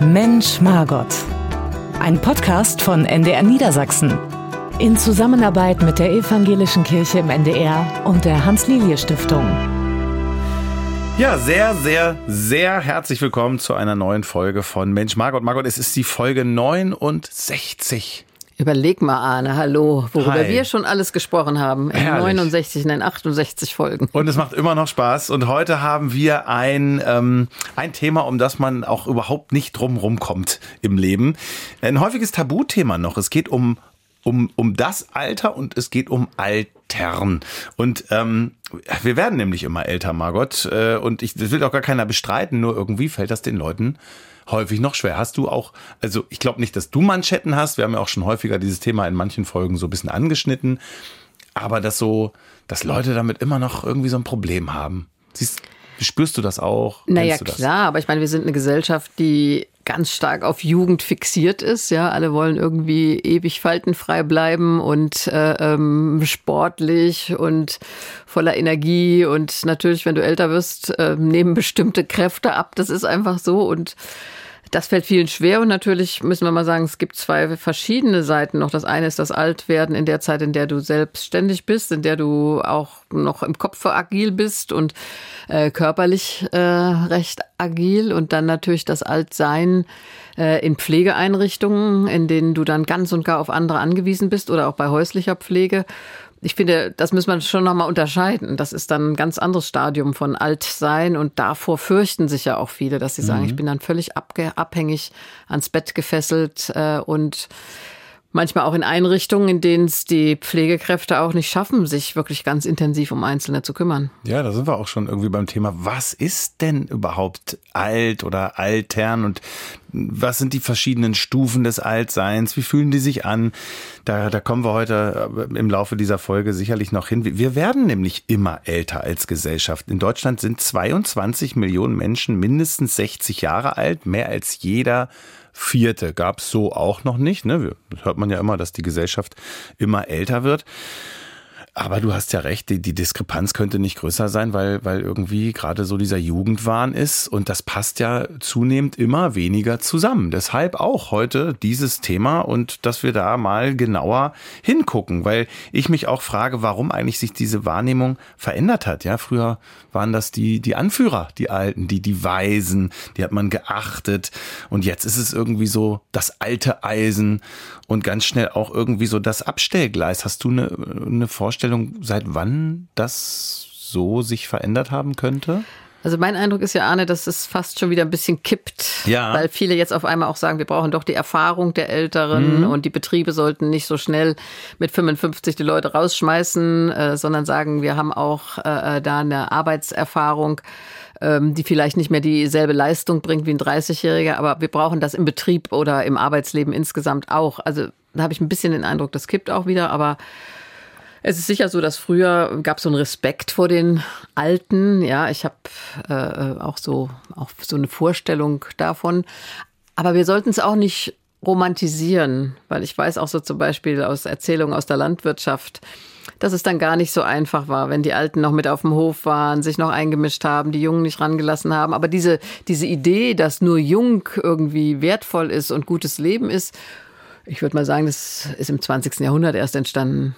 Mensch Margot. Ein Podcast von NDR Niedersachsen. In Zusammenarbeit mit der Evangelischen Kirche im NDR und der Hans-Lilie-Stiftung. Ja, sehr, sehr, sehr herzlich willkommen zu einer neuen Folge von Mensch Margot. Margot, es ist die Folge 69. Überleg mal, Arne, hallo, worüber Hi. wir schon alles gesprochen haben. In Herrlich. 69, nein, 68 Folgen. Und es macht immer noch Spaß. Und heute haben wir ein, ähm, ein Thema, um das man auch überhaupt nicht drumrum kommt im Leben. Ein häufiges Tabuthema noch. Es geht um, um, um das Alter und es geht um Altern. Und ähm, wir werden nämlich immer älter, Margot. Äh, und ich, das will auch gar keiner bestreiten, nur irgendwie fällt das den Leuten häufig noch schwer. Hast du auch, also ich glaube nicht, dass du Manschetten hast. Wir haben ja auch schon häufiger dieses Thema in manchen Folgen so ein bisschen angeschnitten. Aber dass so, dass Leute damit immer noch irgendwie so ein Problem haben. Siehst, spürst du das auch? Naja, das? klar, aber ich meine, wir sind eine Gesellschaft, die ganz stark auf Jugend fixiert ist. Ja, alle wollen irgendwie ewig faltenfrei bleiben und äh, ähm, sportlich und voller Energie. Und natürlich, wenn du älter wirst, äh, nehmen bestimmte Kräfte ab. Das ist einfach so und Das fällt vielen schwer und natürlich müssen wir mal sagen, es gibt zwei verschiedene Seiten noch. Das eine ist das Altwerden in der Zeit, in der du selbstständig bist, in der du auch noch im Kopf agil bist und äh, körperlich äh, recht agil und dann natürlich das Altsein äh, in Pflegeeinrichtungen, in denen du dann ganz und gar auf andere angewiesen bist oder auch bei häuslicher Pflege ich finde, das muss man schon nochmal unterscheiden. Das ist dann ein ganz anderes Stadium von Altsein und davor fürchten sich ja auch viele, dass sie sagen, ich bin dann völlig abhängig ans Bett gefesselt äh, und manchmal auch in Einrichtungen, in denen es die Pflegekräfte auch nicht schaffen, sich wirklich ganz intensiv um Einzelne zu kümmern. Ja, da sind wir auch schon irgendwie beim Thema, was ist denn überhaupt alt oder altern und was sind die verschiedenen Stufen des Altseins? Wie fühlen die sich an? Da, da kommen wir heute im Laufe dieser Folge sicherlich noch hin. Wir werden nämlich immer älter als Gesellschaft. In Deutschland sind 22 Millionen Menschen mindestens 60 Jahre alt, mehr als jeder Vierte gab es so auch noch nicht. Ne? Das hört man ja immer, dass die Gesellschaft immer älter wird. Aber du hast ja recht, die, die Diskrepanz könnte nicht größer sein, weil, weil irgendwie gerade so dieser Jugendwahn ist und das passt ja zunehmend immer weniger zusammen. Deshalb auch heute dieses Thema und dass wir da mal genauer hingucken, weil ich mich auch frage, warum eigentlich sich diese Wahrnehmung verändert hat. Ja, früher waren das die, die Anführer, die Alten, die, die Weisen, die hat man geachtet und jetzt ist es irgendwie so das alte Eisen und ganz schnell auch irgendwie so das Abstellgleis. Hast du eine, eine Vorstellung, seit wann das so sich verändert haben könnte? Also mein Eindruck ist ja, Arne, dass es fast schon wieder ein bisschen kippt, ja. weil viele jetzt auf einmal auch sagen, wir brauchen doch die Erfahrung der Älteren mhm. und die Betriebe sollten nicht so schnell mit 55 die Leute rausschmeißen, äh, sondern sagen, wir haben auch äh, da eine Arbeitserfahrung ähm, die vielleicht nicht mehr dieselbe Leistung bringt wie ein 30-Jähriger, aber wir brauchen das im Betrieb oder im Arbeitsleben insgesamt auch. Also da habe ich ein bisschen den Eindruck, das kippt auch wieder, aber es ist sicher so, dass früher gab es so einen Respekt vor den Alten. Ja, ich habe äh, auch so auch so eine Vorstellung davon. Aber wir sollten es auch nicht romantisieren, weil ich weiß auch so zum Beispiel aus Erzählungen aus der Landwirtschaft, dass es dann gar nicht so einfach war, wenn die Alten noch mit auf dem Hof waren, sich noch eingemischt haben, die Jungen nicht rangelassen haben. Aber diese, diese Idee, dass nur jung irgendwie wertvoll ist und gutes Leben ist, ich würde mal sagen, das ist im 20. Jahrhundert erst entstanden.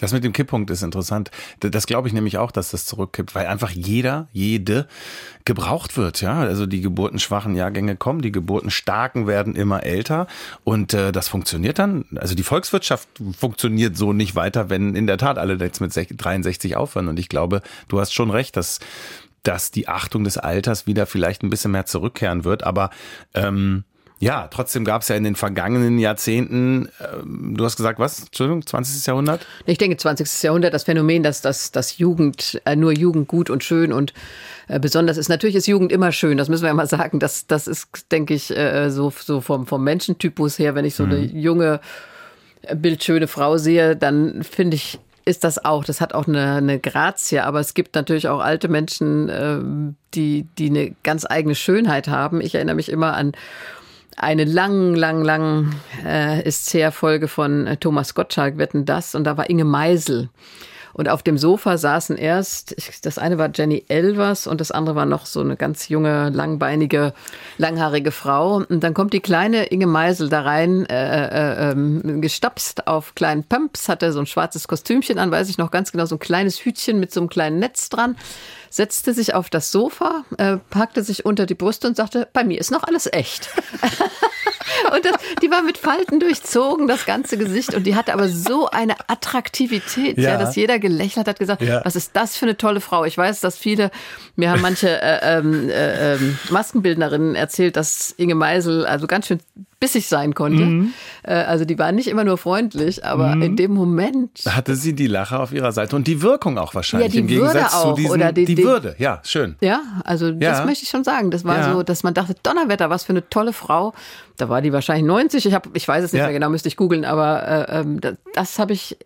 Das mit dem Kipppunkt ist interessant. Das glaube ich nämlich auch, dass das zurückkippt, weil einfach jeder, jede gebraucht wird. Ja, also die geburtenschwachen Jahrgänge kommen, die geburtenstarken werden immer älter und äh, das funktioniert dann. Also die Volkswirtschaft funktioniert so nicht weiter, wenn in der Tat alle jetzt mit 63 aufhören. Und ich glaube, du hast schon recht, dass dass die Achtung des Alters wieder vielleicht ein bisschen mehr zurückkehren wird. Aber ähm, ja, trotzdem gab es ja in den vergangenen Jahrzehnten, ähm, du hast gesagt, was? Entschuldigung, 20. Jahrhundert? Ich denke, 20. Jahrhundert, das Phänomen, dass, dass, dass Jugend, äh, nur Jugend gut und schön und äh, besonders ist. Natürlich ist Jugend immer schön, das müssen wir ja mal sagen. Das, das ist, denke ich, äh, so, so vom, vom Menschentypus her, wenn ich so eine junge, bildschöne Frau sehe, dann finde ich, ist das auch. Das hat auch eine, eine Grazie, aber es gibt natürlich auch alte Menschen, äh, die, die eine ganz eigene Schönheit haben. Ich erinnere mich immer an eine lang, lang, lang äh, ist sehr Folge von äh, Thomas Gottschalk, Wetten das, und da war Inge Meisel. Und auf dem Sofa saßen erst, das eine war Jenny Elvers und das andere war noch so eine ganz junge, langbeinige, langhaarige Frau. Und dann kommt die kleine Inge Meisel da rein, äh, äh, ähm, gestapst auf kleinen Pumps, hatte so ein schwarzes Kostümchen an, weiß ich noch ganz genau, so ein kleines Hütchen mit so einem kleinen Netz dran setzte sich auf das Sofa, äh, packte sich unter die Brust und sagte, bei mir ist noch alles echt. und das, die war mit Falten durchzogen, das ganze Gesicht. Und die hatte aber so eine Attraktivität, ja. ja dass jeder gelächelt hat, gesagt, ja. was ist das für eine tolle Frau. Ich weiß, dass viele, mir haben manche äh, ähm, äh, äh, Maskenbildnerinnen erzählt, dass Inge Meisel also ganz schön bissig sein konnte. Mhm. Äh, also die war nicht immer nur freundlich, aber mhm. in dem Moment hatte sie die Lache auf ihrer Seite und die Wirkung auch wahrscheinlich ja, im Gegensatz auch, zu diesem, oder die, die, die, Würde. Ja, schön. Ja, also ja. das möchte ich schon sagen. Das war ja. so, dass man dachte, Donnerwetter, was für eine tolle Frau. Da war die wahrscheinlich 90. Ich habe, ich weiß es nicht mehr genau, müsste ich googeln, aber äh, ähm, das, das habe ich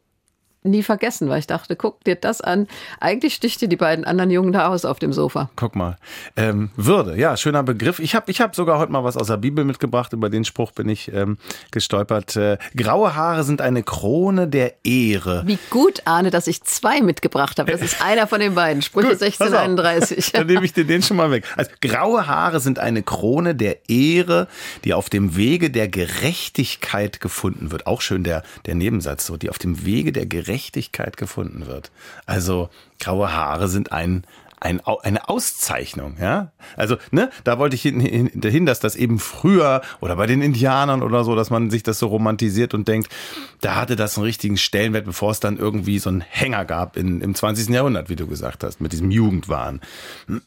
nie vergessen, weil ich dachte, guck dir das an. Eigentlich sticht dir die beiden anderen Jungen da aus auf dem Sofa. Guck mal. Ähm, Würde, ja, schöner Begriff. Ich habe ich hab sogar heute mal was aus der Bibel mitgebracht. Über den Spruch bin ich ähm, gestolpert. Äh, graue Haare sind eine Krone der Ehre. Wie gut, Arne, dass ich zwei mitgebracht habe. Das ist einer von den beiden. Sprüche 1631. Dann nehme ich dir den schon mal weg. Also, graue Haare sind eine Krone der Ehre, die auf dem Wege der Gerechtigkeit gefunden wird. Auch schön der, der Nebensatz, so, die auf dem Wege der Gerechtigkeit Gerechtigkeit gefunden wird. Also graue Haare sind ein ein, eine Auszeichnung, ja. Also, ne, da wollte ich hin, hin, hin, dass das eben früher oder bei den Indianern oder so, dass man sich das so romantisiert und denkt, da hatte das einen richtigen Stellenwert, bevor es dann irgendwie so einen Hänger gab in, im 20. Jahrhundert, wie du gesagt hast, mit diesem Jugendwahn.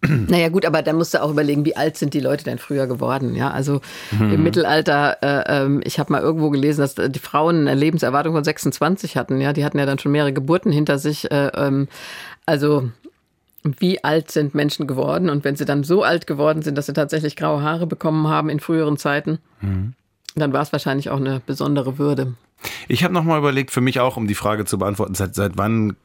Naja, gut, aber dann musst du auch überlegen, wie alt sind die Leute denn früher geworden, ja. Also hm. im Mittelalter, äh, äh, ich habe mal irgendwo gelesen, dass die Frauen eine Lebenserwartung von 26 hatten, ja. Die hatten ja dann schon mehrere Geburten hinter sich. Äh, ähm, also wie alt sind Menschen geworden und wenn sie dann so alt geworden sind, dass sie tatsächlich graue Haare bekommen haben in früheren Zeiten, mhm. dann war es wahrscheinlich auch eine besondere Würde. Ich habe nochmal überlegt, für mich auch, um die Frage zu beantworten, seit, seit wann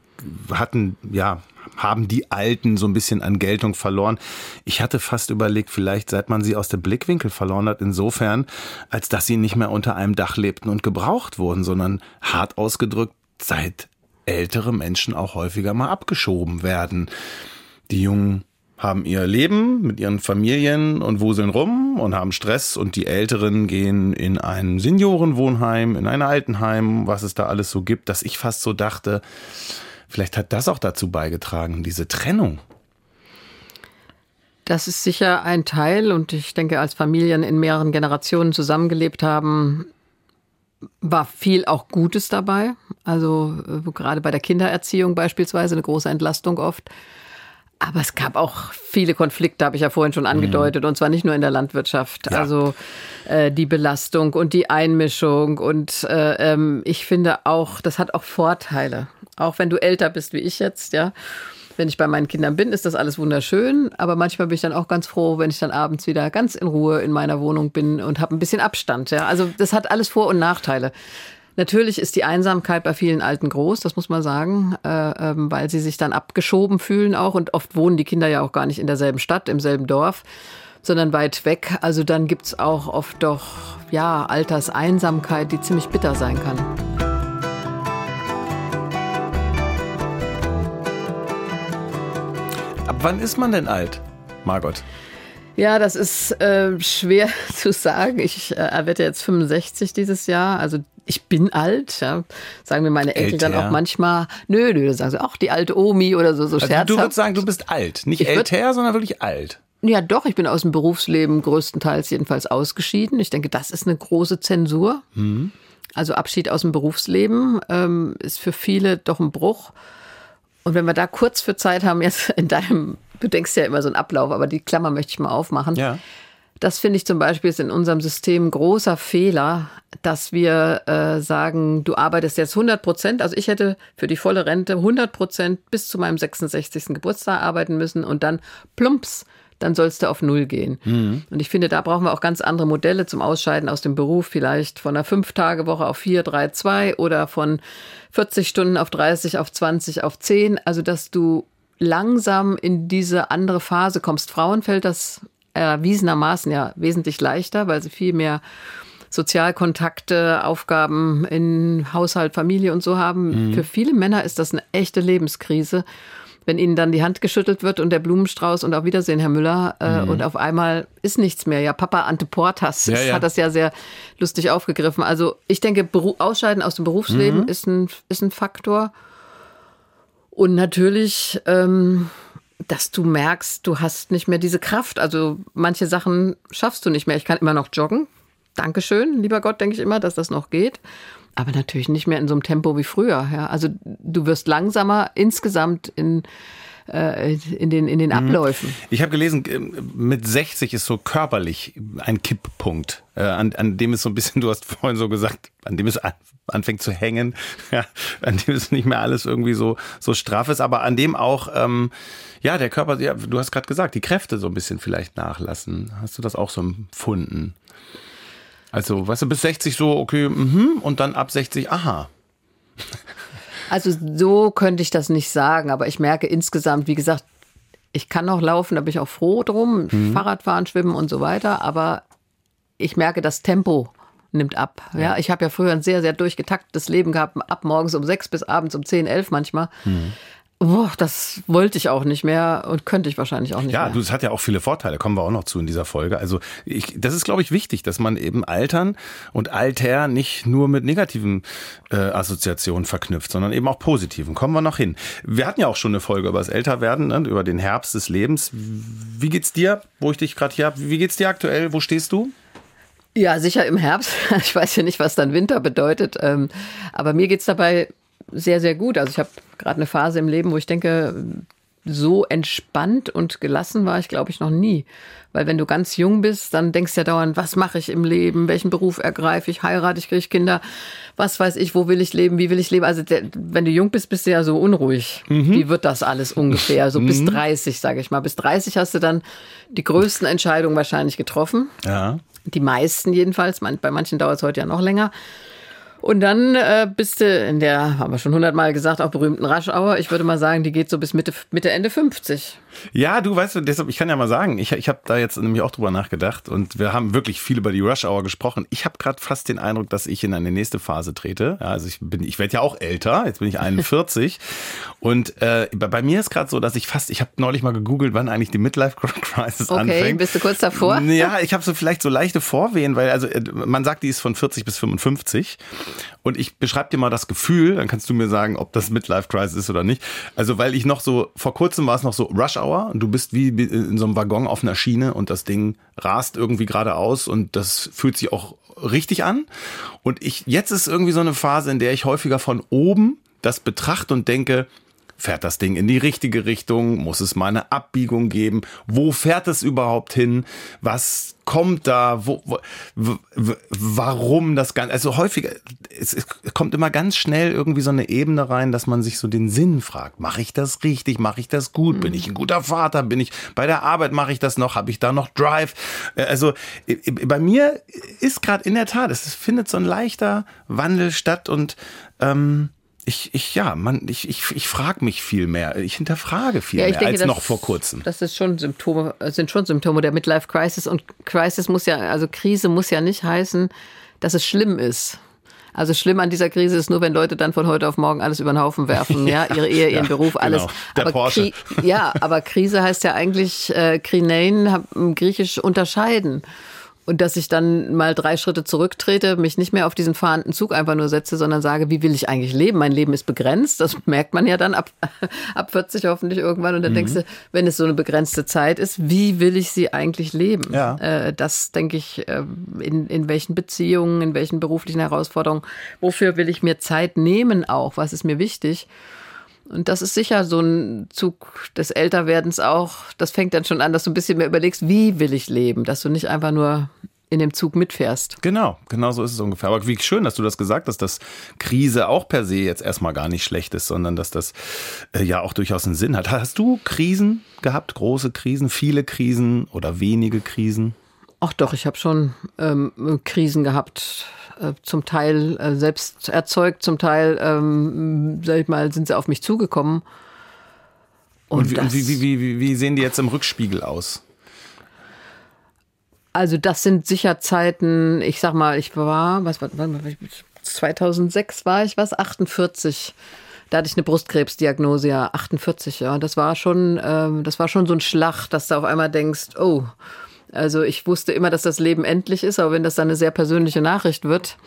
hatten, ja, haben die Alten so ein bisschen an Geltung verloren. Ich hatte fast überlegt, vielleicht seit man sie aus dem Blickwinkel verloren hat, insofern, als dass sie nicht mehr unter einem Dach lebten und gebraucht wurden, sondern hart ausgedrückt seit ältere Menschen auch häufiger mal abgeschoben werden. Die Jungen haben ihr Leben mit ihren Familien und wuseln rum und haben Stress und die Älteren gehen in ein Seniorenwohnheim, in ein Altenheim, was es da alles so gibt, dass ich fast so dachte, vielleicht hat das auch dazu beigetragen, diese Trennung. Das ist sicher ein Teil und ich denke, als Familien in mehreren Generationen zusammengelebt haben, war viel auch Gutes dabei. Also äh, gerade bei der Kindererziehung beispielsweise eine große Entlastung oft. Aber es gab auch viele Konflikte, habe ich ja vorhin schon angedeutet, mhm. und zwar nicht nur in der Landwirtschaft. Ja. Also äh, die Belastung und die Einmischung. Und äh, ähm, ich finde auch, das hat auch Vorteile. Auch wenn du älter bist wie ich jetzt, ja. Wenn ich bei meinen Kindern bin, ist das alles wunderschön. Aber manchmal bin ich dann auch ganz froh, wenn ich dann abends wieder ganz in Ruhe in meiner Wohnung bin und habe ein bisschen Abstand. Ja. Also das hat alles Vor- und Nachteile. Natürlich ist die Einsamkeit bei vielen Alten groß, das muss man sagen, äh, ähm, weil sie sich dann abgeschoben fühlen auch und oft wohnen die Kinder ja auch gar nicht in derselben Stadt, im selben Dorf, sondern weit weg. Also dann gibt's auch oft doch ja Alterseinsamkeit, die ziemlich bitter sein kann. Ab wann ist man denn alt, Margot? Ja, das ist äh, schwer zu sagen. Ich äh, werde jetzt 65 dieses Jahr, also ich bin alt, ja. Sagen mir meine Eltern älter. dann auch manchmal, nö, nö, sagen sie auch die alte Omi oder so, so also. Du würdest sagen, du bist alt, nicht ich älter, sondern wirklich alt. Ja, doch, ich bin aus dem Berufsleben größtenteils jedenfalls ausgeschieden. Ich denke, das ist eine große Zensur. Mhm. Also Abschied aus dem Berufsleben ähm, ist für viele doch ein Bruch. Und wenn wir da kurz für Zeit haben, jetzt in deinem, du denkst ja immer so einen Ablauf, aber die Klammer möchte ich mal aufmachen. Ja. Das finde ich zum Beispiel ist in unserem System ein großer Fehler, dass wir äh, sagen, du arbeitest jetzt 100 Prozent. Also ich hätte für die volle Rente 100 Prozent bis zu meinem 66. Geburtstag arbeiten müssen und dann plumps, dann sollst du auf Null gehen. Mhm. Und ich finde, da brauchen wir auch ganz andere Modelle zum Ausscheiden aus dem Beruf. Vielleicht von einer Fünf-Tage-Woche auf vier, drei, zwei oder von 40 Stunden auf 30, auf 20, auf 10. Also, dass du langsam in diese andere Phase kommst. Frauen fällt das erwiesenermaßen ja wesentlich leichter, weil sie viel mehr Sozialkontakte, Aufgaben in Haushalt, Familie und so haben. Mhm. Für viele Männer ist das eine echte Lebenskrise wenn ihnen dann die Hand geschüttelt wird und der Blumenstrauß und auf Wiedersehen, Herr Müller, äh, mhm. und auf einmal ist nichts mehr. Ja, Papa Ante Portas ja, ja. hat das ja sehr lustig aufgegriffen. Also ich denke, Beru Ausscheiden aus dem Berufsleben mhm. ist, ein, ist ein Faktor. Und natürlich, ähm, dass du merkst, du hast nicht mehr diese Kraft. Also manche Sachen schaffst du nicht mehr. Ich kann immer noch joggen. Dankeschön, lieber Gott, denke ich immer, dass das noch geht. Aber natürlich nicht mehr in so einem Tempo wie früher. Ja. Also du wirst langsamer insgesamt in äh, in den, in den mhm. Abläufen. Ich habe gelesen, äh, mit 60 ist so körperlich ein Kipppunkt, äh, an, an dem es so ein bisschen, du hast vorhin so gesagt, an dem es anfängt zu hängen, ja, an dem es nicht mehr alles irgendwie so, so straff ist, aber an dem auch, ähm, ja, der Körper, ja, du hast gerade gesagt, die Kräfte so ein bisschen vielleicht nachlassen. Hast du das auch so empfunden? Also, weißt du, bis 60 so, okay, mhm, und dann ab 60, aha. Also so könnte ich das nicht sagen, aber ich merke insgesamt, wie gesagt, ich kann noch laufen, da bin ich auch froh drum, mhm. Fahrradfahren, schwimmen und so weiter, aber ich merke, das Tempo nimmt ab. Ja, ja ich habe ja früher ein sehr, sehr durchgetaktetes Leben gehabt, ab morgens um sechs bis abends um zehn, elf manchmal. Mhm. Boah, das wollte ich auch nicht mehr und könnte ich wahrscheinlich auch nicht ja, mehr. Ja, du, es hat ja auch viele Vorteile, kommen wir auch noch zu in dieser Folge. Also ich, das ist, glaube ich, wichtig, dass man eben Altern und Alter nicht nur mit negativen äh, Assoziationen verknüpft, sondern eben auch positiven. Kommen wir noch hin. Wir hatten ja auch schon eine Folge über das Älterwerden, ne, über den Herbst des Lebens. Wie geht's dir, wo ich dich gerade hier habe? Wie geht's dir aktuell? Wo stehst du? Ja, sicher im Herbst. Ich weiß ja nicht, was dann Winter bedeutet. Ähm, aber mir geht's dabei sehr, sehr gut. Also ich habe gerade eine Phase im Leben, wo ich denke, so entspannt und gelassen war ich, glaube ich, noch nie. Weil wenn du ganz jung bist, dann denkst du ja dauernd, was mache ich im Leben, welchen Beruf ergreife ich, heirate ich, kriege ich Kinder, was weiß ich, wo will ich leben, wie will ich leben. Also der, wenn du jung bist, bist du ja so unruhig. Mhm. Wie wird das alles ungefähr? So mhm. bis 30, sage ich mal. Bis 30 hast du dann die größten Entscheidungen wahrscheinlich getroffen. Ja. Die meisten jedenfalls. Bei manchen dauert es heute ja noch länger. Und dann äh, bist du in der, haben wir schon hundertmal gesagt, auch berühmten Raschauer. Ich würde mal sagen, die geht so bis Mitte, Mitte Ende 50. Ja, du weißt, deshalb, ich kann ja mal sagen, ich, ich habe da jetzt nämlich auch drüber nachgedacht und wir haben wirklich viel über die Rush Hour gesprochen. Ich habe gerade fast den Eindruck, dass ich in eine nächste Phase trete. Ja, also ich bin, ich werde ja auch älter, jetzt bin ich 41 und äh, bei mir ist gerade so, dass ich fast, ich habe neulich mal gegoogelt, wann eigentlich die Midlife Crisis okay, anfängt. Okay, bist du kurz davor? Ja, ich habe so vielleicht so leichte Vorwehen, weil also äh, man sagt, die ist von 40 bis 55 und ich beschreibe dir mal das Gefühl, dann kannst du mir sagen, ob das Midlife Crisis ist oder nicht. Also weil ich noch so vor kurzem war es noch so Rush Hour und du bist wie in so einem Waggon auf einer Schiene und das Ding rast irgendwie geradeaus und das fühlt sich auch richtig an. Und ich, jetzt ist irgendwie so eine Phase, in der ich häufiger von oben das betrachte und denke, Fährt das Ding in die richtige Richtung? Muss es mal eine Abbiegung geben? Wo fährt es überhaupt hin? Was kommt da? Wo, wo, warum das Ganze? Also häufig, es, es, kommt immer ganz schnell irgendwie so eine Ebene rein, dass man sich so den Sinn fragt. Mache ich das richtig? Mache ich das gut? Bin ich ein guter Vater? Bin ich bei der Arbeit? Mache ich das noch? Habe ich da noch Drive? Äh, also bei mir ist gerade in der Tat, es findet so ein leichter Wandel statt und ähm, ich, ich, ja, man, ich, ich, ich frage mich viel mehr. Ich hinterfrage viel ja, ich mehr denke, als das, noch vor kurzem. Das ist schon Symptome, sind schon Symptome der Midlife Crisis. Und Crisis muss ja, also Krise muss ja nicht heißen, dass es schlimm ist. Also schlimm an dieser Krise ist nur, wenn Leute dann von heute auf morgen alles über den Haufen werfen, ja, ihre Ehe, ihren ja, Beruf, alles. Genau. Der aber Porsche. ja, aber Krise heißt ja eigentlich äh, Krinein, griechisch unterscheiden und dass ich dann mal drei Schritte zurücktrete, mich nicht mehr auf diesen fahrenden Zug einfach nur setze, sondern sage, wie will ich eigentlich leben? Mein Leben ist begrenzt. Das merkt man ja dann ab, ab 40 hoffentlich irgendwann. Und dann mhm. denkst du, wenn es so eine begrenzte Zeit ist, wie will ich sie eigentlich leben? Ja. Äh, das denke ich, äh, in, in welchen Beziehungen, in welchen beruflichen Herausforderungen, wofür will ich mir Zeit nehmen auch? Was ist mir wichtig? Und das ist sicher so ein Zug des Älterwerdens auch. Das fängt dann schon an, dass du ein bisschen mehr überlegst, wie will ich leben, dass du nicht einfach nur in dem Zug mitfährst. Genau, genau so ist es ungefähr. Aber wie schön, dass du das gesagt hast, dass Krise auch per se jetzt erstmal gar nicht schlecht ist, sondern dass das äh, ja auch durchaus einen Sinn hat. Hast du Krisen gehabt, große Krisen, viele Krisen oder wenige Krisen? Ach doch, ich habe schon ähm, Krisen gehabt. Äh, zum Teil äh, selbst erzeugt, zum Teil, ähm, sag ich mal, sind sie auf mich zugekommen. Und, und, wie, und wie, wie, wie, sehen die jetzt im Rückspiegel aus? Also das sind sicher Zeiten, ich sag mal, ich war, was war, 2006 war ich was, 48. Da hatte ich eine Brustkrebsdiagnose, ja, 48, ja. Das war schon, ähm, das war schon so ein Schlag, dass du auf einmal denkst, oh, also ich wusste immer, dass das Leben endlich ist, aber wenn das dann eine sehr persönliche Nachricht wird,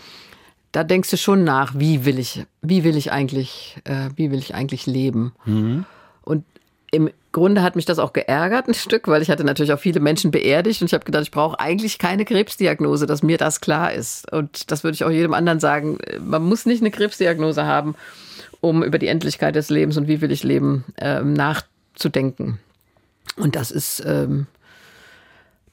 da denkst du schon nach, wie will ich, wie will ich eigentlich, äh, wie will ich eigentlich leben? Mhm. Und im Grunde hat mich das auch geärgert ein Stück, weil ich hatte natürlich auch viele Menschen beerdigt und ich habe gedacht, ich brauche eigentlich keine Krebsdiagnose, dass mir das klar ist. Und das würde ich auch jedem anderen sagen. Man muss nicht eine Krebsdiagnose haben, um über die Endlichkeit des Lebens und wie will ich leben äh, nachzudenken. Und das ist, ähm,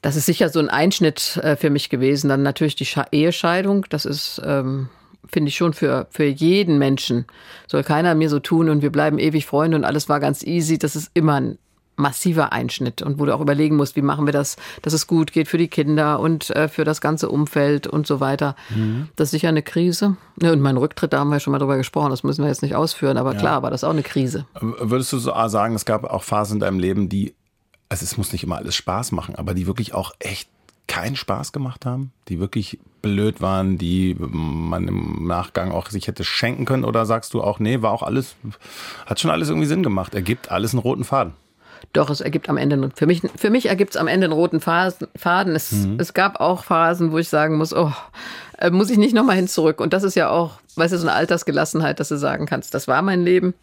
das ist sicher so ein Einschnitt äh, für mich gewesen. Dann natürlich die Ehescheidung, das ist ähm, finde ich schon für, für jeden Menschen. Soll keiner mir so tun und wir bleiben ewig Freunde und alles war ganz easy. Das ist immer ein massiver Einschnitt und wo du auch überlegen musst, wie machen wir das, dass es gut geht für die Kinder und äh, für das ganze Umfeld und so weiter. Mhm. Das ist sicher eine Krise. Ja, und mein Rücktritt, da haben wir schon mal drüber gesprochen, das müssen wir jetzt nicht ausführen, aber ja. klar war das auch eine Krise. Würdest du so sagen, es gab auch Phasen in deinem Leben, die, also es muss nicht immer alles Spaß machen, aber die wirklich auch echt keinen Spaß gemacht haben, die wirklich blöd waren, die man im Nachgang auch sich hätte schenken können? Oder sagst du auch, nee, war auch alles, hat schon alles irgendwie Sinn gemacht, ergibt alles einen roten Faden? Doch, es ergibt am Ende, für mich, für mich ergibt es am Ende einen roten Faden. Es, mhm. es gab auch Phasen, wo ich sagen muss, oh, äh, muss ich nicht nochmal hin zurück. Und das ist ja auch, weißt du, so eine Altersgelassenheit, dass du sagen kannst, das war mein Leben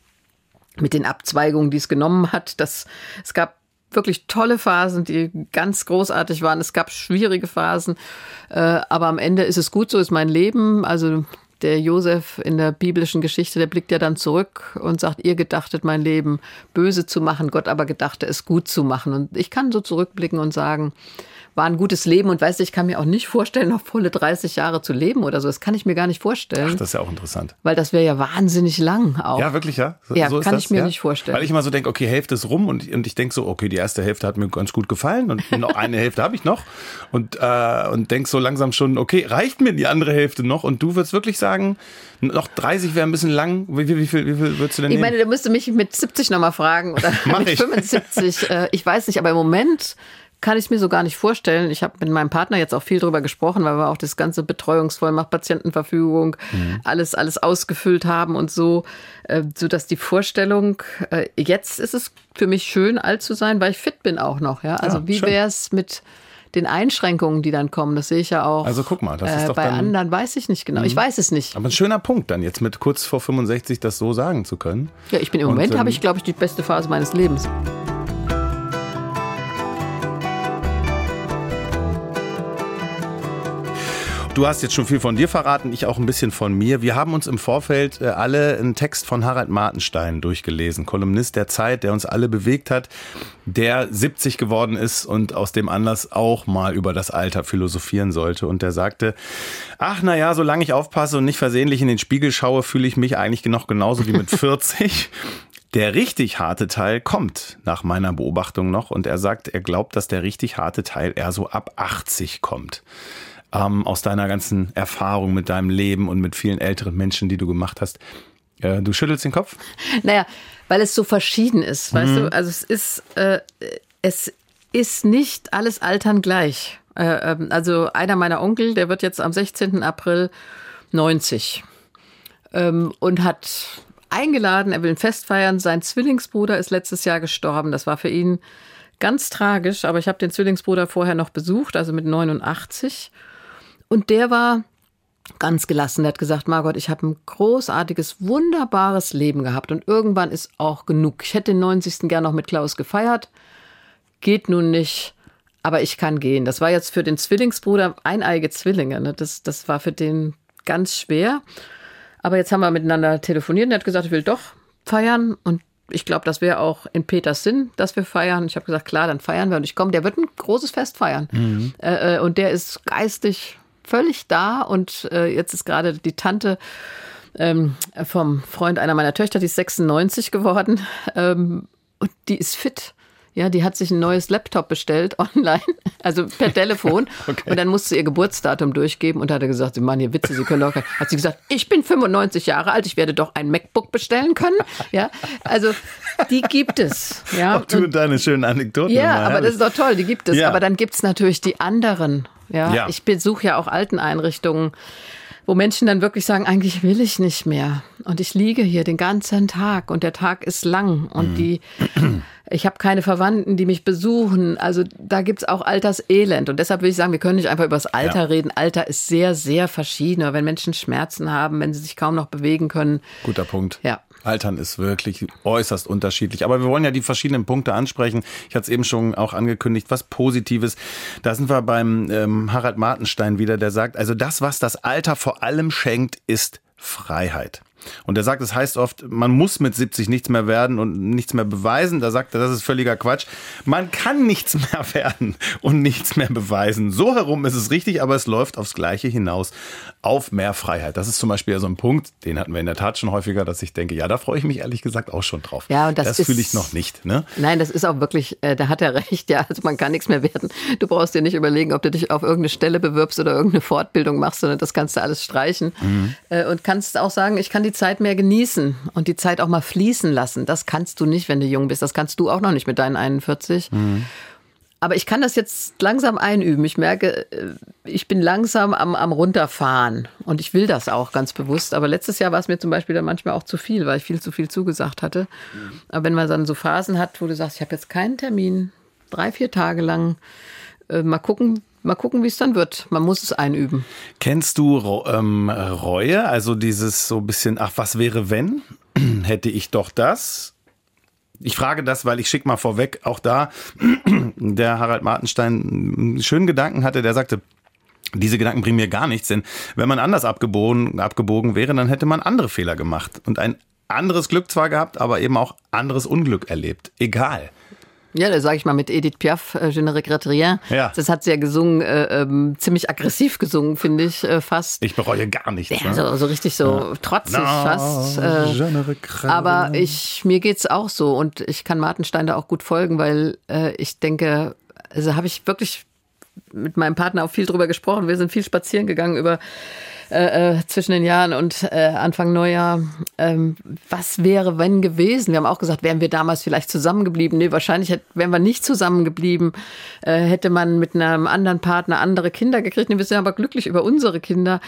mit den Abzweigungen, die es genommen hat. Das, es gab wirklich tolle Phasen, die ganz großartig waren. Es gab schwierige Phasen, äh, aber am Ende ist es gut, so ist mein Leben. Also der Josef in der biblischen Geschichte, der blickt ja dann zurück und sagt, ihr gedachtet mein Leben böse zu machen, Gott aber gedachte es gut zu machen. Und ich kann so zurückblicken und sagen, war ein gutes Leben und weißt du, ich kann mir auch nicht vorstellen, noch volle 30 Jahre zu leben oder so. Das kann ich mir gar nicht vorstellen. Ach, das ist ja auch interessant. Weil das wäre ja wahnsinnig lang auch. Ja, wirklich, ja? So, ja, so kann das, ich mir ja? nicht vorstellen. Weil ich immer so denke, okay, Hälfte ist rum und, und ich denke so, okay, die erste Hälfte hat mir ganz gut gefallen und noch eine Hälfte habe ich noch und, äh, und denk so langsam schon, okay, reicht mir die andere Hälfte noch und du würdest wirklich sagen, noch 30 wäre ein bisschen lang. Wie, wie, wie, viel, wie viel würdest du denn Ich meine, da müsste mich mit 70 nochmal fragen oder mit ich. 75. Äh, ich weiß nicht, aber im Moment kann ich mir so gar nicht vorstellen. Ich habe mit meinem Partner jetzt auch viel drüber gesprochen, weil wir auch das ganze Betreuungsvollmacht, Patientenverfügung, mhm. alles, alles ausgefüllt haben und so, äh, so dass die Vorstellung, äh, jetzt ist es für mich schön, alt zu sein, weil ich fit bin auch noch. Ja, also ja, wie wäre es mit den Einschränkungen, die dann kommen, das sehe ich ja auch. Also guck mal, das ist äh, doch bei dann, anderen weiß ich nicht genau. Mhm. Ich weiß es nicht. Aber ein schöner Punkt dann jetzt mit kurz vor 65 das so sagen zu können. Ja, ich bin im Moment ähm, habe ich glaube ich die beste Phase meines Lebens. Du hast jetzt schon viel von dir verraten, ich auch ein bisschen von mir. Wir haben uns im Vorfeld äh, alle einen Text von Harald Martenstein durchgelesen, Kolumnist der Zeit, der uns alle bewegt hat, der 70 geworden ist und aus dem Anlass auch mal über das Alter philosophieren sollte. Und der sagte, ach na ja, solange ich aufpasse und nicht versehentlich in den Spiegel schaue, fühle ich mich eigentlich noch genauso wie mit 40. Der richtig harte Teil kommt nach meiner Beobachtung noch und er sagt, er glaubt, dass der richtig harte Teil eher so ab 80 kommt ähm, aus deiner ganzen Erfahrung mit deinem Leben und mit vielen älteren Menschen, die du gemacht hast. Äh, du schüttelst den Kopf? Naja, weil es so verschieden ist, weißt mhm. du? Also es ist, äh, es ist nicht alles Altern gleich. Äh, ähm, also einer meiner Onkel, der wird jetzt am 16. April 90 ähm, und hat eingeladen, er will ein Fest feiern. Sein Zwillingsbruder ist letztes Jahr gestorben. Das war für ihn ganz tragisch, aber ich habe den Zwillingsbruder vorher noch besucht, also mit 89. Und der war ganz gelassen. Der hat gesagt, Margot, ich habe ein großartiges, wunderbares Leben gehabt und irgendwann ist auch genug. Ich hätte den 90. gern noch mit Klaus gefeiert. Geht nun nicht, aber ich kann gehen. Das war jetzt für den Zwillingsbruder eineige Zwillinge. Ne? Das, das war für den ganz schwer. Aber jetzt haben wir miteinander telefoniert und er hat gesagt, ich will doch feiern und ich glaube, das wäre auch in Peters Sinn, dass wir feiern. Ich habe gesagt, klar, dann feiern wir und ich komme. Der wird ein großes Fest feiern. Mhm. Äh, äh und der ist geistig völlig da und äh, jetzt ist gerade die Tante ähm, vom Freund einer meiner Töchter, die ist 96 geworden ähm, und die ist fit. Ja, die hat sich ein neues Laptop bestellt online, also per Telefon. okay. Und dann musste sie ihr Geburtsdatum durchgeben und hat er gesagt, Sie machen hier Witze, Sie können doch. Hat sie gesagt, ich bin 95 Jahre alt, ich werde doch ein MacBook bestellen können. Ja, also die gibt es. Ja. Auch du und deine schönen Anekdoten. Ja, aber das ist doch toll, die gibt es. Ja. Aber dann gibt es natürlich die anderen. Ja, ja. ich besuche ja auch Alteneinrichtungen wo Menschen dann wirklich sagen, eigentlich will ich nicht mehr. Und ich liege hier den ganzen Tag und der Tag ist lang und mhm. die, ich habe keine Verwandten, die mich besuchen. Also da gibt's auch Alterselend. Und deshalb will ich sagen, wir können nicht einfach über das Alter ja. reden. Alter ist sehr, sehr verschieden. wenn Menschen Schmerzen haben, wenn sie sich kaum noch bewegen können. Guter Punkt. Ja. Altern ist wirklich äußerst unterschiedlich. Aber wir wollen ja die verschiedenen Punkte ansprechen. Ich hatte es eben schon auch angekündigt, was Positives. Da sind wir beim ähm, Harald Martenstein wieder, der sagt, also das, was das Alter vor allem schenkt, ist Freiheit. Und er sagt, es das heißt oft, man muss mit 70 nichts mehr werden und nichts mehr beweisen. Da sagt er, das ist völliger Quatsch. Man kann nichts mehr werden und nichts mehr beweisen. So herum ist es richtig, aber es läuft aufs Gleiche hinaus. Auf mehr Freiheit. Das ist zum Beispiel so ein Punkt, den hatten wir in der Tat schon häufiger, dass ich denke, ja, da freue ich mich ehrlich gesagt auch schon drauf. Ja, und das, das fühle ich noch nicht. Ne? Nein, das ist auch wirklich, äh, da hat er recht, ja. Also man kann nichts mehr werden. Du brauchst dir nicht überlegen, ob du dich auf irgendeine Stelle bewirbst oder irgendeine Fortbildung machst, sondern das kannst du alles streichen. Mhm. Äh, und kannst auch sagen, ich kann die Zeit mehr genießen und die Zeit auch mal fließen lassen. Das kannst du nicht, wenn du jung bist. Das kannst du auch noch nicht mit deinen 41. Mhm. Aber ich kann das jetzt langsam einüben. Ich merke, äh, ich bin langsam am, am Runterfahren und ich will das auch ganz bewusst. Aber letztes Jahr war es mir zum Beispiel dann manchmal auch zu viel, weil ich viel zu viel zugesagt hatte. Aber wenn man dann so Phasen hat, wo du sagst, ich habe jetzt keinen Termin, drei, vier Tage lang, äh, mal gucken, Mal gucken, wie es dann wird. Man muss es einüben. Kennst du ähm, Reue? Also dieses so ein bisschen, ach, was wäre wenn? Hätte ich doch das? Ich frage das, weil ich schicke mal vorweg, auch da der Harald Martenstein einen schönen Gedanken hatte, der sagte, diese Gedanken bringen mir gar nichts, denn wenn man anders abgebogen, abgebogen wäre, dann hätte man andere Fehler gemacht und ein anderes Glück zwar gehabt, aber eben auch anderes Unglück erlebt. Egal. Ja, da sage ich mal mit Edith Piaf, äh, Je ne regrette rien. Ja. Das hat sie ja gesungen, äh, ähm, ziemlich aggressiv gesungen, finde ich äh, fast. Ich bereue gar nichts. Ja, ne? so, so, richtig so ja. trotzig no, fast. Äh, je ne aber ich, mir geht's auch so und ich kann Martenstein da auch gut folgen, weil äh, ich denke, also habe ich wirklich mit meinem Partner auch viel drüber gesprochen. Wir sind viel spazieren gegangen über äh, äh, zwischen den Jahren und äh, Anfang Neujahr. Ähm, was wäre, wenn gewesen? Wir haben auch gesagt, wären wir damals vielleicht zusammengeblieben? Nee, wahrscheinlich hätt, wären wir nicht zusammengeblieben. Äh, hätte man mit einem anderen Partner andere Kinder gekriegt. Nee, wir sind aber glücklich über unsere Kinder.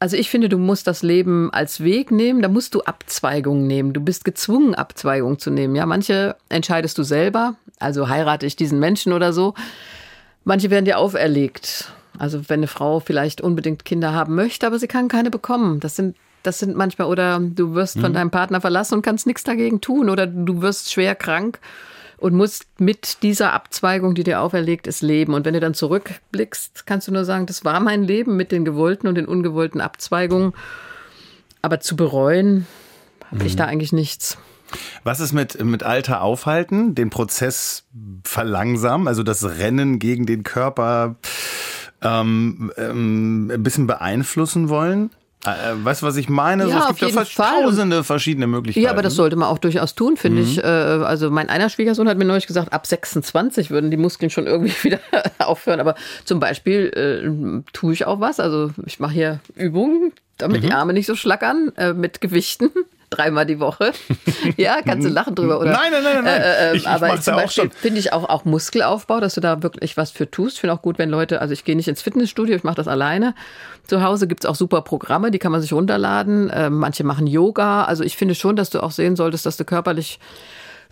Also ich finde, du musst das Leben als Weg nehmen, da musst du Abzweigungen nehmen. Du bist gezwungen, Abzweigungen zu nehmen. Ja, manche entscheidest du selber, also heirate ich diesen Menschen oder so. Manche werden dir auferlegt. Also wenn eine Frau vielleicht unbedingt Kinder haben möchte, aber sie kann keine bekommen. Das sind das sind manchmal, oder du wirst von mhm. deinem Partner verlassen und kannst nichts dagegen tun, oder du wirst schwer krank und musst mit dieser Abzweigung, die dir auferlegt ist, leben. Und wenn du dann zurückblickst, kannst du nur sagen, das war mein Leben mit den gewollten und den ungewollten Abzweigungen. Aber zu bereuen, habe mhm. ich da eigentlich nichts. Was ist mit, mit Alter aufhalten, den Prozess verlangsamen, also das Rennen gegen den Körper ähm, ähm, ein bisschen beeinflussen wollen? Äh, weißt du, was ich meine? Ja, so, es gibt ja tausende verschiedene Möglichkeiten. Ja, aber das sollte man auch durchaus tun, finde mhm. ich. Äh, also mein einer Schwiegersohn hat mir neulich gesagt, ab 26 würden die Muskeln schon irgendwie wieder aufhören. Aber zum Beispiel äh, tue ich auch was. Also ich mache hier Übungen, damit mhm. die Arme nicht so schlackern, äh, mit Gewichten dreimal die Woche. ja, kannst du lachen drüber, oder? Nein, nein, nein, nein. Äh, äh, ich, aber ich zum Beispiel finde ich auch, auch Muskelaufbau, dass du da wirklich was für tust. Ich finde auch gut, wenn Leute, also ich gehe nicht ins Fitnessstudio, ich mache das alleine. Zu Hause gibt es auch super Programme, die kann man sich runterladen. Äh, manche machen Yoga. Also ich finde schon, dass du auch sehen solltest, dass du körperlich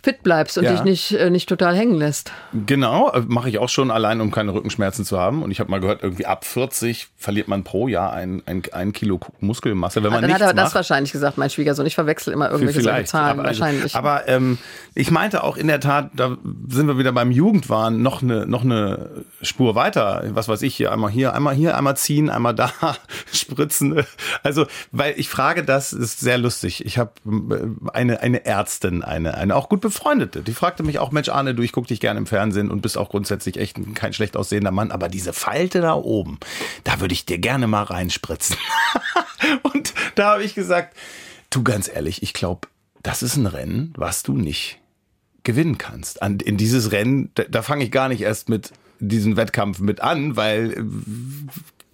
fit bleibst und ja. dich nicht, äh, nicht total hängen lässt. Genau, äh, mache ich auch schon allein, um keine Rückenschmerzen zu haben. Und ich habe mal gehört, irgendwie ab 40 verliert man pro Jahr ein, ein, ein Kilo Muskelmasse, wenn man ah, Dann hat er das macht. wahrscheinlich gesagt, mein Schwiegersohn. Ich verwechsel immer irgendwelche solche Zahlen. Aber, wahrscheinlich. aber ähm, ich meinte auch in der Tat, da sind wir wieder beim Jugendwahn, noch eine, noch eine Spur weiter. Was weiß ich hier, einmal hier, einmal hier, einmal ziehen, einmal da, spritzen. Also, weil ich frage das, ist sehr lustig. Ich habe äh, eine, eine Ärztin, eine, eine auch gut Befreundete. Die fragte mich auch, Mensch Arne, du, ich gucke dich gerne im Fernsehen und bist auch grundsätzlich echt kein schlecht aussehender Mann, aber diese Falte da oben, da würde ich dir gerne mal reinspritzen. und da habe ich gesagt, du ganz ehrlich, ich glaube, das ist ein Rennen, was du nicht gewinnen kannst. An, in dieses Rennen, da, da fange ich gar nicht erst mit diesem Wettkampf mit an, weil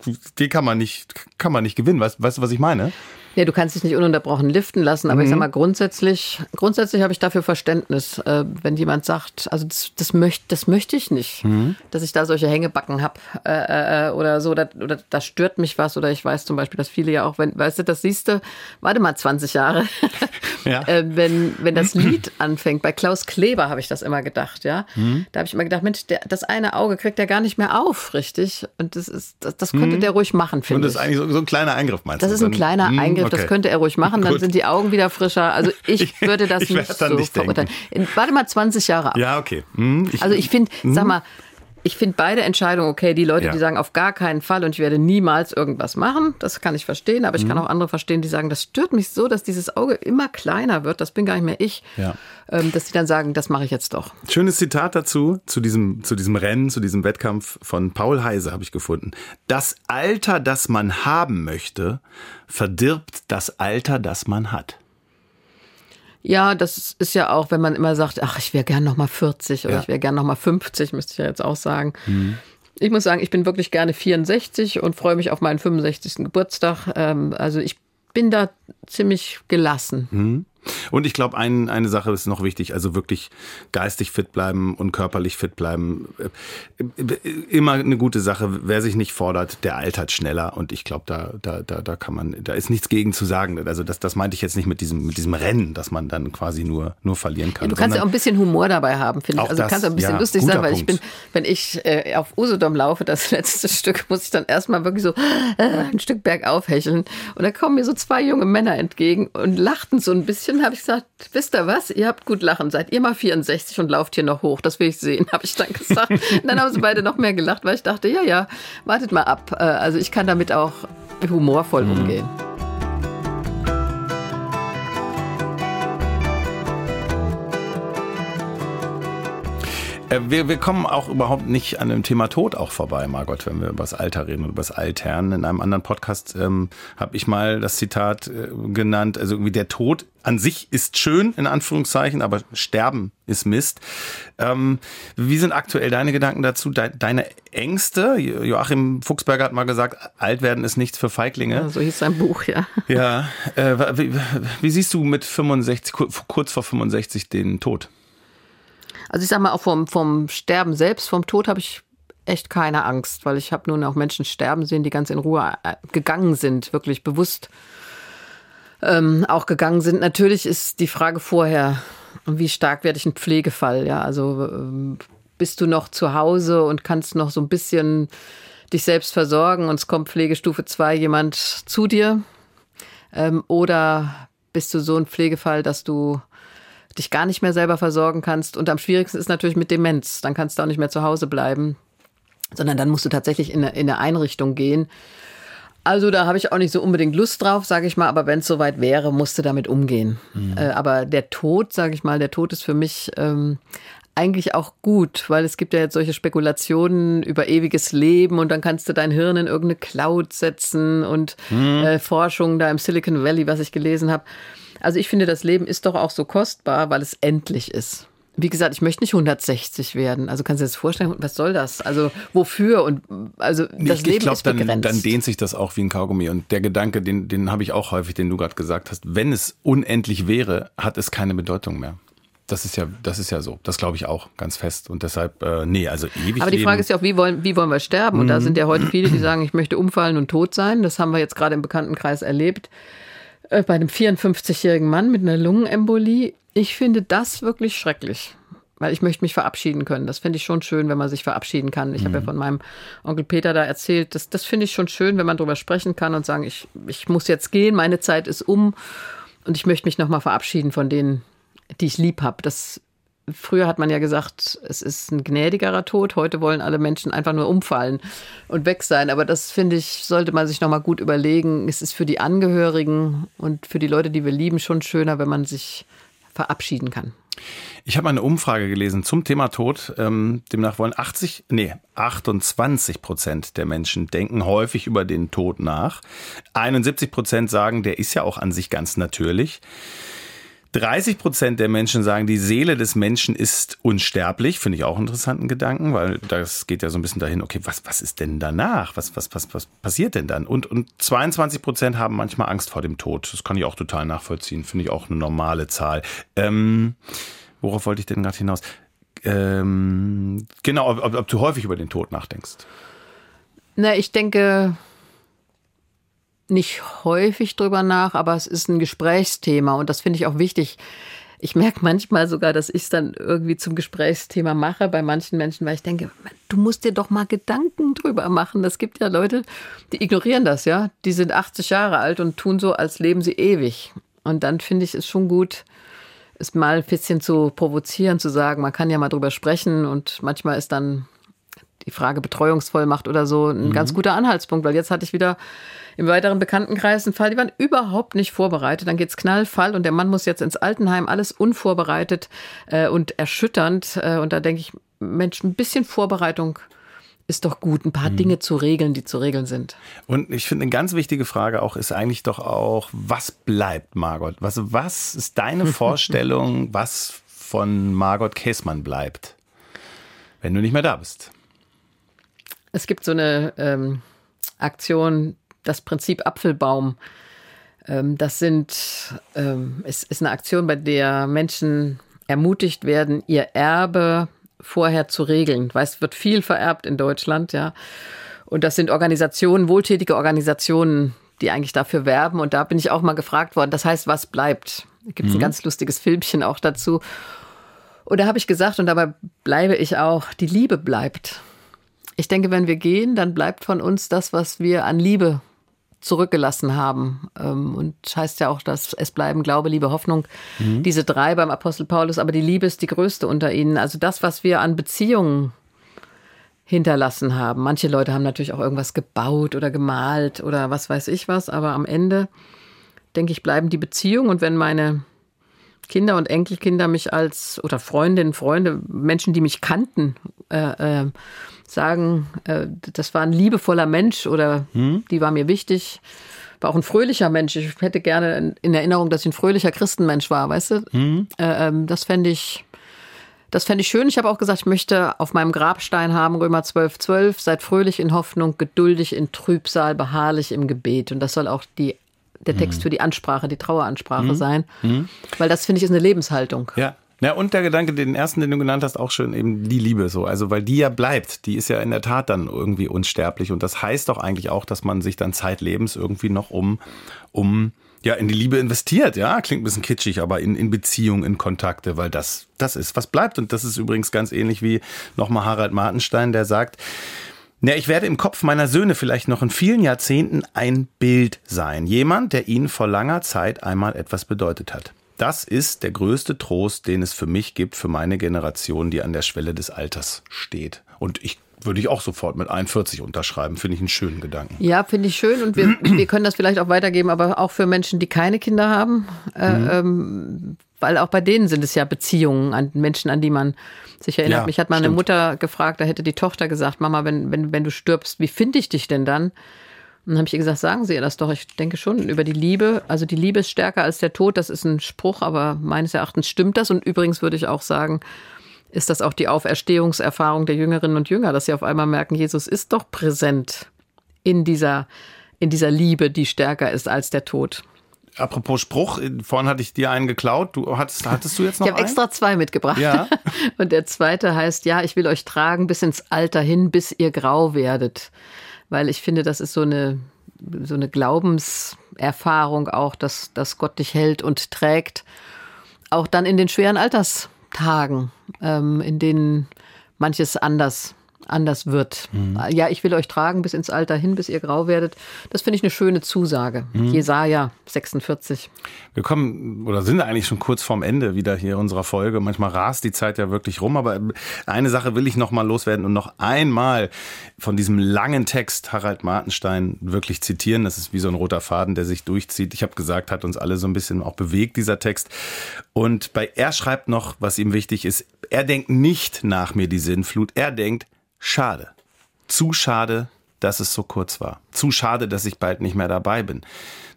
äh, die kann man nicht, kann man nicht gewinnen. Weißt, weißt du, was ich meine? Ja, du kannst dich nicht ununterbrochen liften lassen, aber mhm. ich sag mhm. mal, grundsätzlich, grundsätzlich habe ich dafür Verständnis, äh, wenn jemand sagt, also das, das, möcht, das möchte ich nicht, mhm. dass ich da solche Hängebacken habe äh, äh, oder so, oder, oder da stört mich was, oder ich weiß zum Beispiel, dass viele ja auch, wenn, weißt du, das siehst du, warte mal 20 Jahre, ja. äh, wenn, wenn das Lied anfängt, bei Klaus Kleber habe ich das immer gedacht, ja, mhm. da habe ich immer gedacht, Mensch, der, das eine Auge kriegt er gar nicht mehr auf, richtig, und das ist, das, das könnte mhm. der ruhig machen, finde ich. Und das ist eigentlich so, so, ein kleiner Eingriff, meinst das du? Das ist ein kleiner mhm, Eingriff, okay. das könnte er ruhig machen, dann Gut. sind die Augen wieder frischer. Also ich würde das ich nicht so nicht verurteilen. Warte mal 20 Jahre ab. Ja, okay. Hm, ich, also ich finde, hm. sag mal, ich finde beide Entscheidungen okay. Die Leute, ja. die sagen auf gar keinen Fall und ich werde niemals irgendwas machen, das kann ich verstehen. Aber ich mhm. kann auch andere verstehen, die sagen, das stört mich so, dass dieses Auge immer kleiner wird. Das bin gar nicht mehr ich. Ja. Ähm, dass die dann sagen, das mache ich jetzt doch. Schönes Zitat dazu, zu diesem, zu diesem Rennen, zu diesem Wettkampf von Paul Heise habe ich gefunden. Das Alter, das man haben möchte, verdirbt das Alter, das man hat. Ja, das ist ja auch, wenn man immer sagt, ach, ich wäre gern noch mal 40 oder ja. ich wäre gern noch mal 50, müsste ich ja jetzt auch sagen. Mhm. Ich muss sagen, ich bin wirklich gerne 64 und freue mich auf meinen 65. Geburtstag. Ähm, also ich bin da ziemlich gelassen. Mhm. Und ich glaube, ein, eine Sache ist noch wichtig, also wirklich geistig fit bleiben und körperlich fit bleiben. Immer eine gute Sache. Wer sich nicht fordert, der altert schneller. Und ich glaube, da, da, da, da kann man, da ist nichts gegen zu sagen. Also das, das meinte ich jetzt nicht mit diesem, mit diesem Rennen, dass man dann quasi nur, nur verlieren kann. Ja, du kannst ja auch ein bisschen Humor dabei haben, finde ich. Also du kannst auch ein bisschen ja, lustig sein, weil Punkt. ich bin, wenn ich äh, auf Usedom laufe, das letzte Stück, muss ich dann erstmal wirklich so äh, ein Stück bergauf hecheln. Und da kommen mir so zwei junge Männer entgegen und lachten so ein bisschen habe ich gesagt, wisst ihr was? Ihr habt gut lachen. Seid ihr mal 64 und lauft hier noch hoch? Das will ich sehen, habe ich dann gesagt. und dann haben sie beide noch mehr gelacht, weil ich dachte, ja, ja, wartet mal ab. Äh, also ich kann damit auch humorvoll mhm. umgehen. Wir, wir kommen auch überhaupt nicht an dem Thema Tod auch vorbei, Margot, wenn wir über das Alter reden und über das Altern. In einem anderen Podcast ähm, habe ich mal das Zitat äh, genannt, also irgendwie der Tod an sich ist schön, in Anführungszeichen, aber Sterben ist Mist. Ähm, wie sind aktuell deine Gedanken dazu, de deine Ängste? Joachim Fuchsberger hat mal gesagt, alt werden ist nichts für Feiglinge. Ja, so hieß sein Buch, ja. Ja, äh, wie, wie siehst du mit 65, kurz vor 65 den Tod? Also ich sag mal, auch vom, vom Sterben selbst, vom Tod habe ich echt keine Angst, weil ich habe nun auch Menschen sterben sehen, die ganz in Ruhe äh, gegangen sind, wirklich bewusst ähm, auch gegangen sind. Natürlich ist die Frage vorher, wie stark werde ich ein Pflegefall? Ja, also ähm, bist du noch zu Hause und kannst noch so ein bisschen dich selbst versorgen und es kommt Pflegestufe 2 jemand zu dir? Ähm, oder bist du so ein Pflegefall, dass du dich gar nicht mehr selber versorgen kannst. Und am schwierigsten ist natürlich mit Demenz. Dann kannst du auch nicht mehr zu Hause bleiben, sondern dann musst du tatsächlich in eine, in eine Einrichtung gehen. Also da habe ich auch nicht so unbedingt Lust drauf, sage ich mal, aber wenn es soweit wäre, musste damit umgehen. Mhm. Äh, aber der Tod, sage ich mal, der Tod ist für mich ähm, eigentlich auch gut, weil es gibt ja jetzt solche Spekulationen über ewiges Leben und dann kannst du dein Hirn in irgendeine Cloud setzen und mhm. äh, Forschung da im Silicon Valley, was ich gelesen habe. Also ich finde, das Leben ist doch auch so kostbar, weil es endlich ist. Wie gesagt, ich möchte nicht 160 werden. Also kannst du dir das vorstellen, was soll das? Also wofür? Und also das ich, Leben ich glaub, ist begrenzt. Dann, dann dehnt sich das auch wie ein Kaugummi. Und der Gedanke, den, den habe ich auch häufig, den du gerade gesagt hast. Wenn es unendlich wäre, hat es keine Bedeutung mehr. Das ist ja, das ist ja so. Das glaube ich auch ganz fest. Und deshalb, äh, nee, also ewig. Aber die Frage ist ja auch, wie wollen, wie wollen wir sterben? Und da mhm. sind ja heute viele, die sagen, ich möchte umfallen und tot sein. Das haben wir jetzt gerade im Bekanntenkreis erlebt. Äh, bei einem 54-jährigen Mann mit einer Lungenembolie. Ich finde das wirklich schrecklich. Weil ich möchte mich verabschieden können. Das finde ich schon schön, wenn man sich verabschieden kann. Ich mhm. habe ja von meinem Onkel Peter da erzählt. Das, das finde ich schon schön, wenn man darüber sprechen kann und sagen, ich, ich muss jetzt gehen, meine Zeit ist um und ich möchte mich nochmal verabschieden von denen, die ich lieb habe. Das Früher hat man ja gesagt, es ist ein gnädigerer Tod. Heute wollen alle Menschen einfach nur umfallen und weg sein. Aber das finde ich, sollte man sich nochmal gut überlegen. Es ist für die Angehörigen und für die Leute, die wir lieben, schon schöner, wenn man sich verabschieden kann. Ich habe eine Umfrage gelesen zum Thema Tod. Ähm, demnach wollen 80, nee, 28 Prozent der Menschen denken häufig über den Tod nach. 71 Prozent sagen, der ist ja auch an sich ganz natürlich. 30 Prozent der Menschen sagen, die Seele des Menschen ist unsterblich. Finde ich auch einen interessanten Gedanken, weil das geht ja so ein bisschen dahin, okay, was, was ist denn danach? Was, was, was, was passiert denn dann? Und, und 22 Prozent haben manchmal Angst vor dem Tod. Das kann ich auch total nachvollziehen. Finde ich auch eine normale Zahl. Ähm, worauf wollte ich denn gerade hinaus? Ähm, genau, ob, ob du häufig über den Tod nachdenkst. Na, ich denke, nicht häufig drüber nach, aber es ist ein Gesprächsthema und das finde ich auch wichtig. Ich merke manchmal sogar, dass ich es dann irgendwie zum Gesprächsthema mache bei manchen Menschen, weil ich denke, du musst dir doch mal Gedanken drüber machen. Es gibt ja Leute, die ignorieren das, ja. Die sind 80 Jahre alt und tun so, als leben sie ewig. Und dann finde ich es schon gut, es mal ein bisschen zu provozieren, zu sagen, man kann ja mal drüber sprechen und manchmal ist dann die Frage Betreuungsvollmacht oder so ein mhm. ganz guter Anhaltspunkt, weil jetzt hatte ich wieder im weiteren Bekanntenkreis einen Fall, die waren überhaupt nicht vorbereitet. Dann geht's Knallfall und der Mann muss jetzt ins Altenheim, alles unvorbereitet äh, und erschütternd. Äh, und da denke ich, Mensch, ein bisschen Vorbereitung ist doch gut, ein paar mhm. Dinge zu regeln, die zu regeln sind. Und ich finde, eine ganz wichtige Frage auch ist eigentlich doch auch, was bleibt, Margot? Was, was ist deine Vorstellung, was von Margot Käßmann bleibt, wenn du nicht mehr da bist? Es gibt so eine ähm, Aktion, das Prinzip Apfelbaum. Ähm, das sind, ähm, es ist eine Aktion, bei der Menschen ermutigt werden, ihr Erbe vorher zu regeln. Weißt, wird viel vererbt in Deutschland, ja. Und das sind Organisationen, wohltätige Organisationen, die eigentlich dafür werben. Und da bin ich auch mal gefragt worden. Das heißt, was bleibt? Da gibt es mhm. ein ganz lustiges Filmchen auch dazu. Und da habe ich gesagt, und dabei bleibe ich auch, die Liebe bleibt. Ich denke, wenn wir gehen, dann bleibt von uns das, was wir an Liebe zurückgelassen haben. Ähm, und heißt ja auch, dass es bleiben Glaube, Liebe, Hoffnung. Mhm. Diese drei beim Apostel Paulus, aber die Liebe ist die größte unter ihnen. Also das, was wir an Beziehungen hinterlassen haben. Manche Leute haben natürlich auch irgendwas gebaut oder gemalt oder was weiß ich was, aber am Ende, denke ich, bleiben die Beziehungen. Und wenn meine Kinder und Enkelkinder mich als, oder Freundinnen, Freunde, Menschen, die mich kannten, äh, äh, sagen, äh, das war ein liebevoller Mensch oder hm? die war mir wichtig. War auch ein fröhlicher Mensch. Ich hätte gerne in Erinnerung, dass ich ein fröhlicher Christenmensch war, weißt du? Hm? Äh, ähm, das fände ich, das fände ich schön. Ich habe auch gesagt, ich möchte auf meinem Grabstein haben, Römer 12, 12, seid fröhlich in Hoffnung, geduldig in Trübsal, beharrlich im Gebet. Und das soll auch die der Text hm. für die Ansprache, die Traueransprache hm. sein. Hm. Weil das, finde ich, ist eine Lebenshaltung. Ja, ja, und der Gedanke, den ersten, den du genannt hast, auch schön, eben die Liebe so. Also, weil die ja bleibt, die ist ja in der Tat dann irgendwie unsterblich. Und das heißt doch eigentlich auch, dass man sich dann zeitlebens irgendwie noch um, um, ja, in die Liebe investiert. Ja, klingt ein bisschen kitschig, aber in, in Beziehung, in Kontakte, weil das, das ist, was bleibt. Und das ist übrigens ganz ähnlich wie nochmal Harald Martenstein, der sagt, ja, ich werde im Kopf meiner Söhne vielleicht noch in vielen Jahrzehnten ein Bild sein. Jemand, der ihnen vor langer Zeit einmal etwas bedeutet hat. Das ist der größte Trost, den es für mich gibt, für meine Generation, die an der Schwelle des Alters steht. Und ich würde ich auch sofort mit 41 unterschreiben. Finde ich einen schönen Gedanken. Ja, finde ich schön. Und wir, wir können das vielleicht auch weitergeben, aber auch für Menschen, die keine Kinder haben. Äh, mhm. ähm, weil auch bei denen sind es ja Beziehungen an Menschen, an die man sich erinnert. Ja, Mich hat mal eine Mutter gefragt, da hätte die Tochter gesagt, Mama, wenn, wenn, wenn du stirbst, wie finde ich dich denn dann? Und dann habe ich ihr gesagt, sagen Sie ihr das doch. Ich denke schon über die Liebe. Also die Liebe ist stärker als der Tod. Das ist ein Spruch, aber meines Erachtens stimmt das. Und übrigens würde ich auch sagen, ist das auch die Auferstehungserfahrung der Jüngerinnen und Jünger, dass sie auf einmal merken, Jesus ist doch präsent in dieser, in dieser Liebe, die stärker ist als der Tod. Apropos Spruch, vorhin hatte ich dir einen geklaut. Du hattest, hattest du jetzt noch Ich habe extra zwei mitgebracht. Ja. Und der zweite heißt, ja, ich will euch tragen bis ins Alter hin, bis ihr grau werdet weil ich finde, das ist so eine, so eine Glaubenserfahrung auch, dass, dass Gott dich hält und trägt. Auch dann in den schweren Alterstagen, ähm, in denen manches anders anders wird. Mhm. Ja, ich will euch tragen bis ins Alter hin, bis ihr grau werdet. Das finde ich eine schöne Zusage. Mhm. Jesaja 46. Wir kommen oder sind eigentlich schon kurz vorm Ende wieder hier unserer Folge. Manchmal rast die Zeit ja wirklich rum, aber eine Sache will ich noch mal loswerden und noch einmal von diesem langen Text Harald Martenstein wirklich zitieren. Das ist wie so ein roter Faden, der sich durchzieht. Ich habe gesagt, hat uns alle so ein bisschen auch bewegt, dieser Text. Und bei er schreibt noch, was ihm wichtig ist, er denkt nicht nach mir die Sinnflut, er denkt, Schade. Zu schade, dass es so kurz war. Zu schade, dass ich bald nicht mehr dabei bin.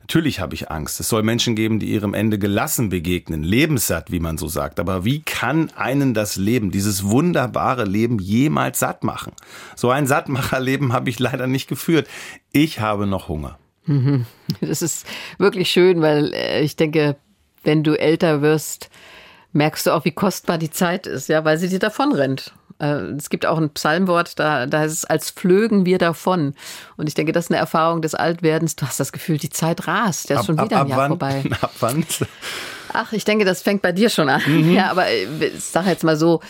Natürlich habe ich Angst. Es soll Menschen geben, die ihrem Ende gelassen begegnen, lebenssatt, wie man so sagt. Aber wie kann einen das Leben, dieses wunderbare Leben jemals satt machen? So ein Sattmacherleben habe ich leider nicht geführt. Ich habe noch Hunger. Das ist wirklich schön, weil äh, ich denke, wenn du älter wirst, merkst du auch, wie kostbar die Zeit ist, ja, weil sie dir davon rennt. Äh, es gibt auch ein Psalmwort, da, da heißt es, als flögen wir davon. Und ich denke, das ist eine Erfahrung des Altwerdens. Du hast das Gefühl, die Zeit rast. Der ist schon wieder ab, ab ein Jahr wann, vorbei. Ab wann? Ach, ich denke, das fängt bei dir schon an. Mhm. Ja, aber äh, ich sage jetzt mal so,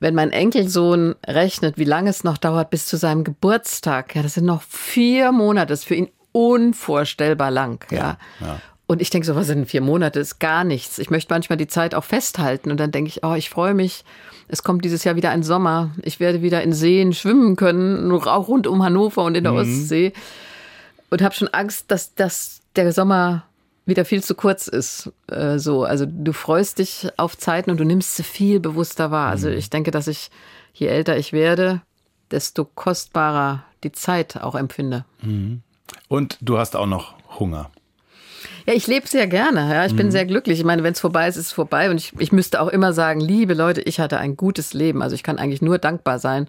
wenn mein Enkelsohn rechnet, wie lange es noch dauert bis zu seinem Geburtstag, ja, das sind noch vier Monate, das ist für ihn unvorstellbar lang, ja. ja, ja. Und ich denke so, was sind vier Monate? Ist gar nichts. Ich möchte manchmal die Zeit auch festhalten und dann denke ich, oh, ich freue mich es kommt dieses Jahr wieder ein Sommer. Ich werde wieder in Seen schwimmen können, auch rund um Hannover und in der mhm. Ostsee. Und habe schon Angst, dass, dass der Sommer wieder viel zu kurz ist. Äh, so, also du freust dich auf Zeiten und du nimmst sie viel bewusster wahr. Also mhm. ich denke, dass ich, je älter ich werde, desto kostbarer die Zeit auch empfinde. Mhm. Und du hast auch noch Hunger. Ja, ich lebe sehr gerne. Ja, ich mhm. bin sehr glücklich. Ich meine, wenn es vorbei ist, ist es vorbei. Und ich, ich müsste auch immer sagen, liebe Leute, ich hatte ein gutes Leben. Also ich kann eigentlich nur dankbar sein.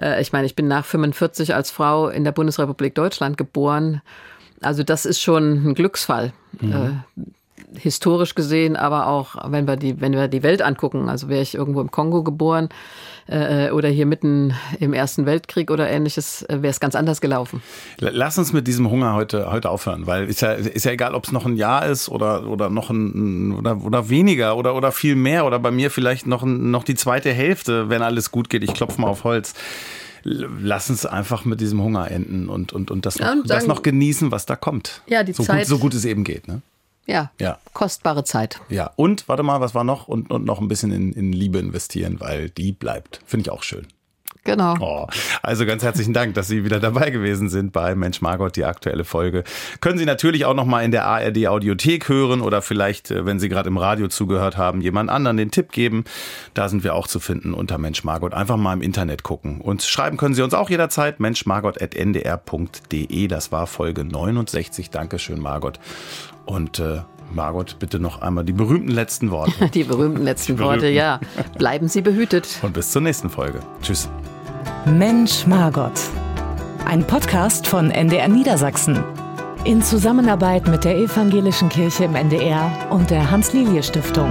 Äh, ich meine, ich bin nach 45 als Frau in der Bundesrepublik Deutschland geboren. Also das ist schon ein Glücksfall. Mhm. Äh, historisch gesehen, aber auch wenn wir die, wenn wir die Welt angucken. Also wäre ich irgendwo im Kongo geboren äh, oder hier mitten im Ersten Weltkrieg oder ähnliches, äh, wäre es ganz anders gelaufen. Lass uns mit diesem Hunger heute, heute aufhören, weil ist ja, ist ja egal, ob es noch ein Jahr ist oder, oder noch ein, oder, oder weniger oder, oder viel mehr oder bei mir vielleicht noch, noch die zweite Hälfte, wenn alles gut geht. Ich klopfe mal auf Holz lass uns einfach mit diesem Hunger enden und, und, und, das, noch, ja, und sagen, das noch genießen, was da kommt. Ja, die so Zeit. Gut, so gut es eben geht. Ne? Ja, ja. Kostbare Zeit. Ja, und warte mal, was war noch? Und, und noch ein bisschen in, in Liebe investieren, weil die bleibt. Finde ich auch schön. Genau. Oh, also ganz herzlichen Dank, dass Sie wieder dabei gewesen sind bei Mensch Margot, die aktuelle Folge. Können Sie natürlich auch noch mal in der ARD Audiothek hören oder vielleicht, äh, wenn Sie gerade im Radio zugehört haben, jemand anderen den Tipp geben. Da sind wir auch zu finden unter Mensch Margot. Einfach mal im Internet gucken. Und schreiben können Sie uns auch jederzeit menschmargot.ndr.de. Das war Folge 69. Dankeschön, Margot. Und äh, Margot, bitte noch einmal die berühmten letzten Worte. Die berühmten letzten die berühmten. Worte, ja. Bleiben Sie behütet. Und bis zur nächsten Folge. Tschüss. Mensch Margot. Ein Podcast von NDR Niedersachsen. In Zusammenarbeit mit der Evangelischen Kirche im NDR und der Hans-Lilie-Stiftung.